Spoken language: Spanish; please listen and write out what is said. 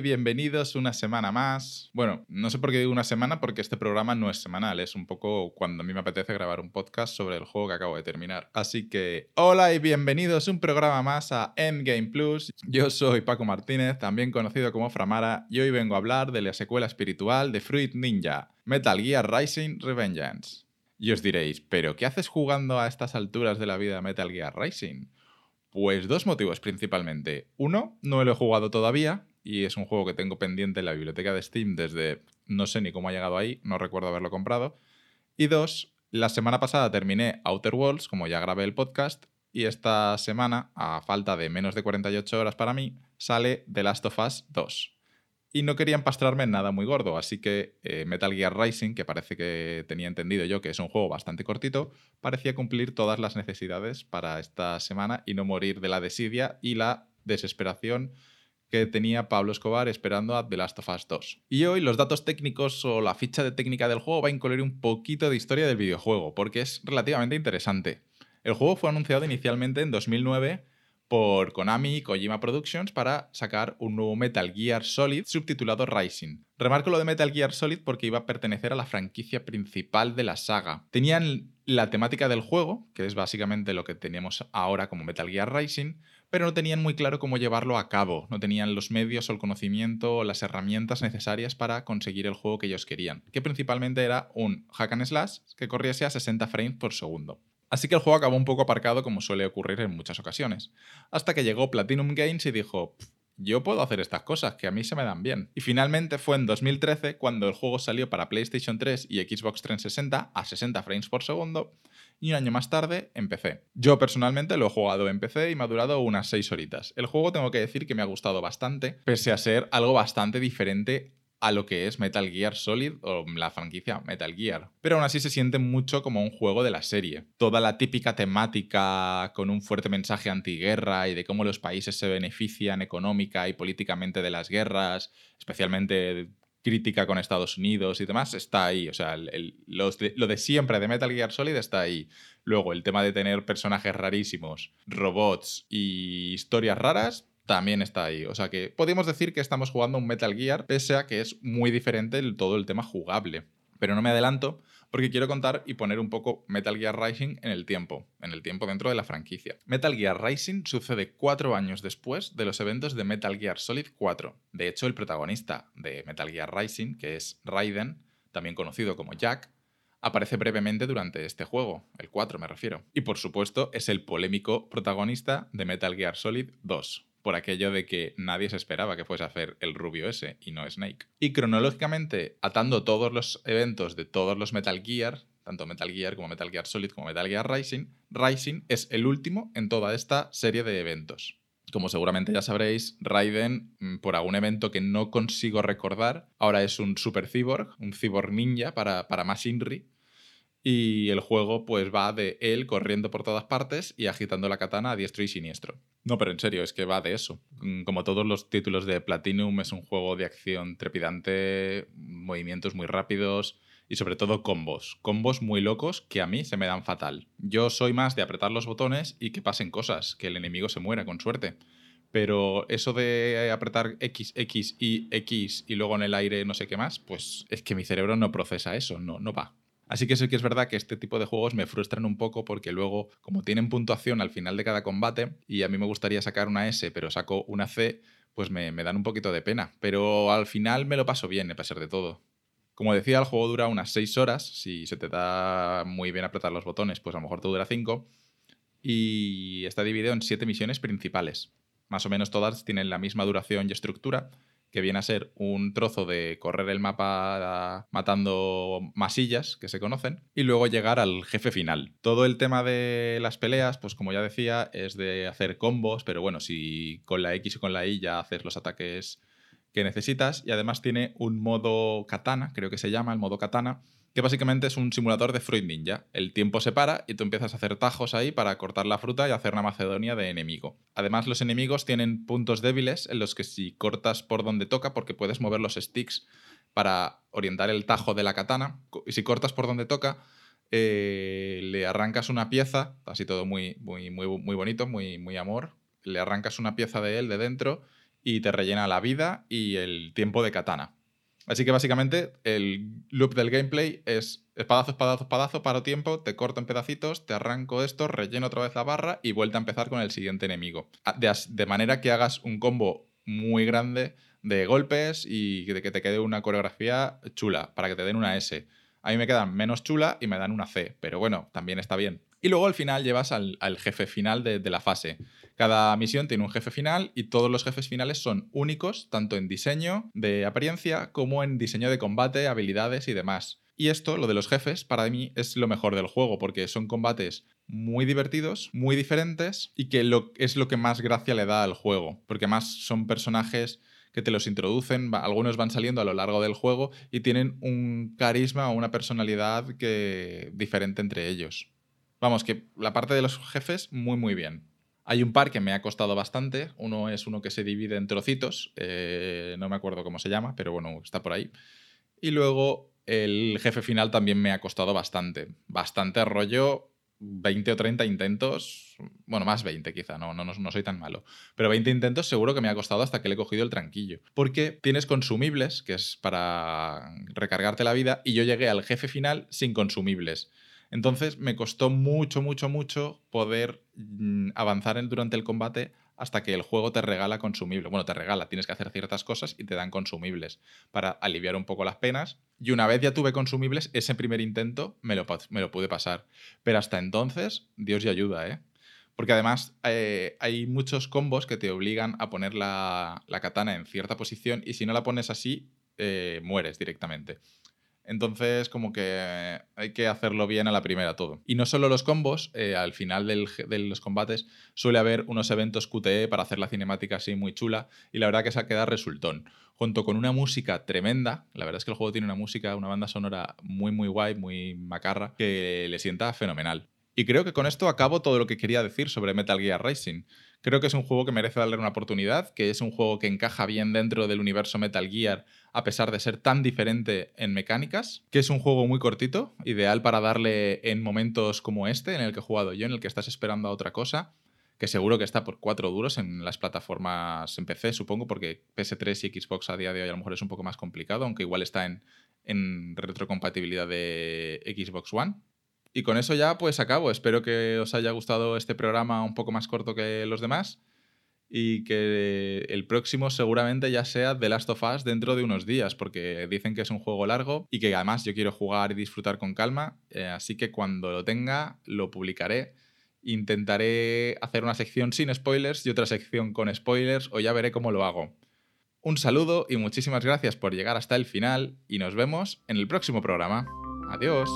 bienvenidos una semana más. Bueno, no sé por qué digo una semana porque este programa no es semanal, es un poco cuando a mí me apetece grabar un podcast sobre el juego que acabo de terminar. Así que, hola y bienvenidos un programa más a Endgame Plus. Yo soy Paco Martínez, también conocido como Framara, y hoy vengo a hablar de la secuela espiritual de Fruit Ninja, Metal Gear Rising Revengeance. Y os diréis, ¿pero qué haces jugando a estas alturas de la vida Metal Gear Rising? Pues dos motivos principalmente. Uno, no lo he jugado todavía y es un juego que tengo pendiente en la biblioteca de Steam desde no sé ni cómo ha llegado ahí, no recuerdo haberlo comprado. Y dos, la semana pasada terminé Outer Worlds, como ya grabé el podcast, y esta semana, a falta de menos de 48 horas para mí, sale The Last of Us 2 y no quería empastrarme en nada muy gordo, así que eh, Metal Gear Rising, que parece que tenía entendido yo que es un juego bastante cortito, parecía cumplir todas las necesidades para esta semana y no morir de la desidia y la desesperación que tenía Pablo Escobar esperando a The Last of Us 2. Y hoy los datos técnicos o la ficha de técnica del juego va a incluir un poquito de historia del videojuego, porque es relativamente interesante. El juego fue anunciado inicialmente en 2009 por Konami y Kojima Productions para sacar un nuevo Metal Gear Solid subtitulado Rising. Remarco lo de Metal Gear Solid porque iba a pertenecer a la franquicia principal de la saga. Tenían la temática del juego, que es básicamente lo que tenemos ahora como Metal Gear Rising, pero no tenían muy claro cómo llevarlo a cabo, no tenían los medios o el conocimiento o las herramientas necesarias para conseguir el juego que ellos querían, que principalmente era un hack and slash que corriese a 60 frames por segundo. Así que el juego acabó un poco aparcado como suele ocurrir en muchas ocasiones, hasta que llegó Platinum Games y dijo, yo puedo hacer estas cosas que a mí se me dan bien. Y finalmente fue en 2013 cuando el juego salió para PlayStation 3 y Xbox 360 a 60 frames por segundo y un año más tarde en PC. Yo personalmente lo he jugado en PC y me ha durado unas 6 horitas. El juego tengo que decir que me ha gustado bastante, pese a ser algo bastante diferente a lo que es Metal Gear Solid o la franquicia Metal Gear. Pero aún así se siente mucho como un juego de la serie. Toda la típica temática con un fuerte mensaje antiguerra y de cómo los países se benefician económica y políticamente de las guerras, especialmente crítica con Estados Unidos y demás, está ahí. O sea, lo de siempre de Metal Gear Solid está ahí. Luego, el tema de tener personajes rarísimos, robots y historias raras, también está ahí. O sea que podemos decir que estamos jugando un Metal Gear, pese a que es muy diferente todo el tema jugable. Pero no me adelanto porque quiero contar y poner un poco Metal Gear Rising en el tiempo, en el tiempo dentro de la franquicia. Metal Gear Rising sucede cuatro años después de los eventos de Metal Gear Solid 4. De hecho, el protagonista de Metal Gear Rising, que es Raiden, también conocido como Jack, aparece brevemente durante este juego, el 4 me refiero. Y por supuesto es el polémico protagonista de Metal Gear Solid 2, por aquello de que nadie se esperaba que fuese a hacer el rubio ese y no Snake. Y cronológicamente, atando todos los eventos de todos los Metal Gear, tanto Metal Gear como Metal Gear Solid como Metal Gear Rising, Rising es el último en toda esta serie de eventos. Como seguramente ya sabréis, Raiden, mm, por algún evento que no consigo recordar, ahora es un super cyborg, un cyborg ninja para, para más Inri, y el juego pues va de él corriendo por todas partes y agitando la katana a diestro y siniestro. No, pero en serio, es que va de eso. Mm, como todos los títulos de Platinum, es un juego de acción trepidante, movimientos muy rápidos y sobre todo combos. Combos muy locos que a mí se me dan fatal. Yo soy más de apretar los botones y que pasen cosas, que el enemigo se muera con suerte. Pero eso de apretar X, X, Y, X y luego en el aire no sé qué más, pues es que mi cerebro no procesa eso, no, no va. Así que sí que es verdad que este tipo de juegos me frustran un poco porque luego, como tienen puntuación al final de cada combate, y a mí me gustaría sacar una S, pero saco una C, pues me, dan un poquito de pena. Pero al final me lo paso bien, a pesar de todo. Como decía, el juego dura unas 6 horas. Si se te da muy bien apretar los botones, pues a lo mejor te dura 5. Y está dividido en 7 misiones principales. Más o menos todas tienen la misma duración y estructura que viene a ser un trozo de correr el mapa matando masillas que se conocen y luego llegar al jefe final. Todo el tema de las peleas, pues como ya decía, es de hacer combos, pero bueno, si con la X y con la Y ya haces los ataques que necesitas y además tiene un modo katana, creo que se llama el modo katana, que básicamente es un simulador de Fruit Ninja. El tiempo se para y tú empiezas a hacer tajos ahí para cortar la fruta y hacer una macedonia de enemigo. Además, los enemigos tienen puntos débiles en los que si cortas por donde toca, porque puedes mover los sticks para orientar el tajo de la katana, y si cortas por donde toca, eh, le arrancas una pieza, así todo muy, muy, muy, muy bonito, muy, muy amor, le arrancas una pieza de él de dentro y te rellena la vida y el tiempo de katana. Así que básicamente el loop del gameplay es espadazo, espadazo, espadazo, paro tiempo, te corto en pedacitos, te arranco esto, relleno otra vez la barra y vuelta a empezar con el siguiente enemigo. Ah, de, manera que hagas un combo muy grande de golpes y de que te quede una coreografía chula, para que te den una S. A mí me quedan menos chula y me dan una C, pero bueno, también está bien. Y luego al final llevas al, jefe final de, de, la fase. Cada misión tiene un jefe final y todos los jefes finales son únicos, tanto en diseño de apariencia como en diseño de combate, habilidades y demás. Y esto, lo de los jefes, para mí es lo mejor del juego, porque son combates muy divertidos, muy diferentes y que lo, es lo que más gracia le da al juego, porque más son personajes que te los introducen, algunos van saliendo a lo largo del juego y tienen un carisma o una personalidad que diferente entre ellos. Vamos, que la parte de los jefes, muy, muy bien. Hay un par que me ha costado bastante. Uno es uno que se divide en trocitos. Eh, no me acuerdo cómo se llama, pero bueno, está por ahí. Y luego el jefe final también me ha costado bastante. Bastante rollo. 20 o 30 intentos. Bueno, más 20 quizá, no, no, no soy tan malo. Pero 20 intentos seguro que me ha costado hasta que le he cogido el tranquillo. Porque tienes consumibles, que es para recargarte la vida, y yo llegué al jefe final sin consumibles. Entonces me costó mucho, mucho, mucho poder mm, avanzar durante el combate hasta que el juego te regala consumibles. Bueno, te regala, tienes que hacer ciertas cosas y te dan consumibles para aliviar un poco las penas. Y una vez ya tuve consumibles, ese primer intento me lo, me lo pude pasar. Pero hasta entonces, Dios y ayuda, ¿eh? Porque además eh, hay muchos combos que te obligan a poner la, katana en cierta posición y si no la pones así, eh, mueres directamente. Entonces, como que hay que hacerlo bien a la primera todo. Y no solo los combos, eh, al final de los combates suele haber unos eventos QTE para hacer la cinemática así muy chula y la verdad que se queda resultón. Junto con una música tremenda, la verdad es que el juego tiene una música, una banda sonora muy muy guay, muy macarra, que le sienta fenomenal. Y creo que con esto acabo todo lo que quería decir sobre Metal Gear Racing. Creo que es un juego que merece darle una oportunidad, que es un juego que encaja bien dentro del universo Metal Gear a pesar de ser tan diferente en mecánicas, que es un juego muy cortito, ideal para darle en momentos como este, en el que he jugado yo, en el que estás esperando a otra cosa, que seguro que está por cuatro duros en las plataformas en PC, supongo, porque PS3 y Xbox a día de hoy a lo mejor es un poco más complicado, aunque igual está en, en retrocompatibilidad de Xbox One. Y con eso ya pues acabo. Espero que os haya gustado este programa un poco más corto que los demás y que el próximo seguramente ya sea The Last of Us dentro de unos días, porque dicen que es un juego largo y que además yo quiero jugar y disfrutar con calma, eh, así que cuando lo tenga lo publicaré. Intentaré hacer una sección sin spoilers y otra sección con spoilers o ya veré cómo lo hago. Un saludo y muchísimas gracias por llegar hasta el final y nos vemos en el próximo programa. Adiós.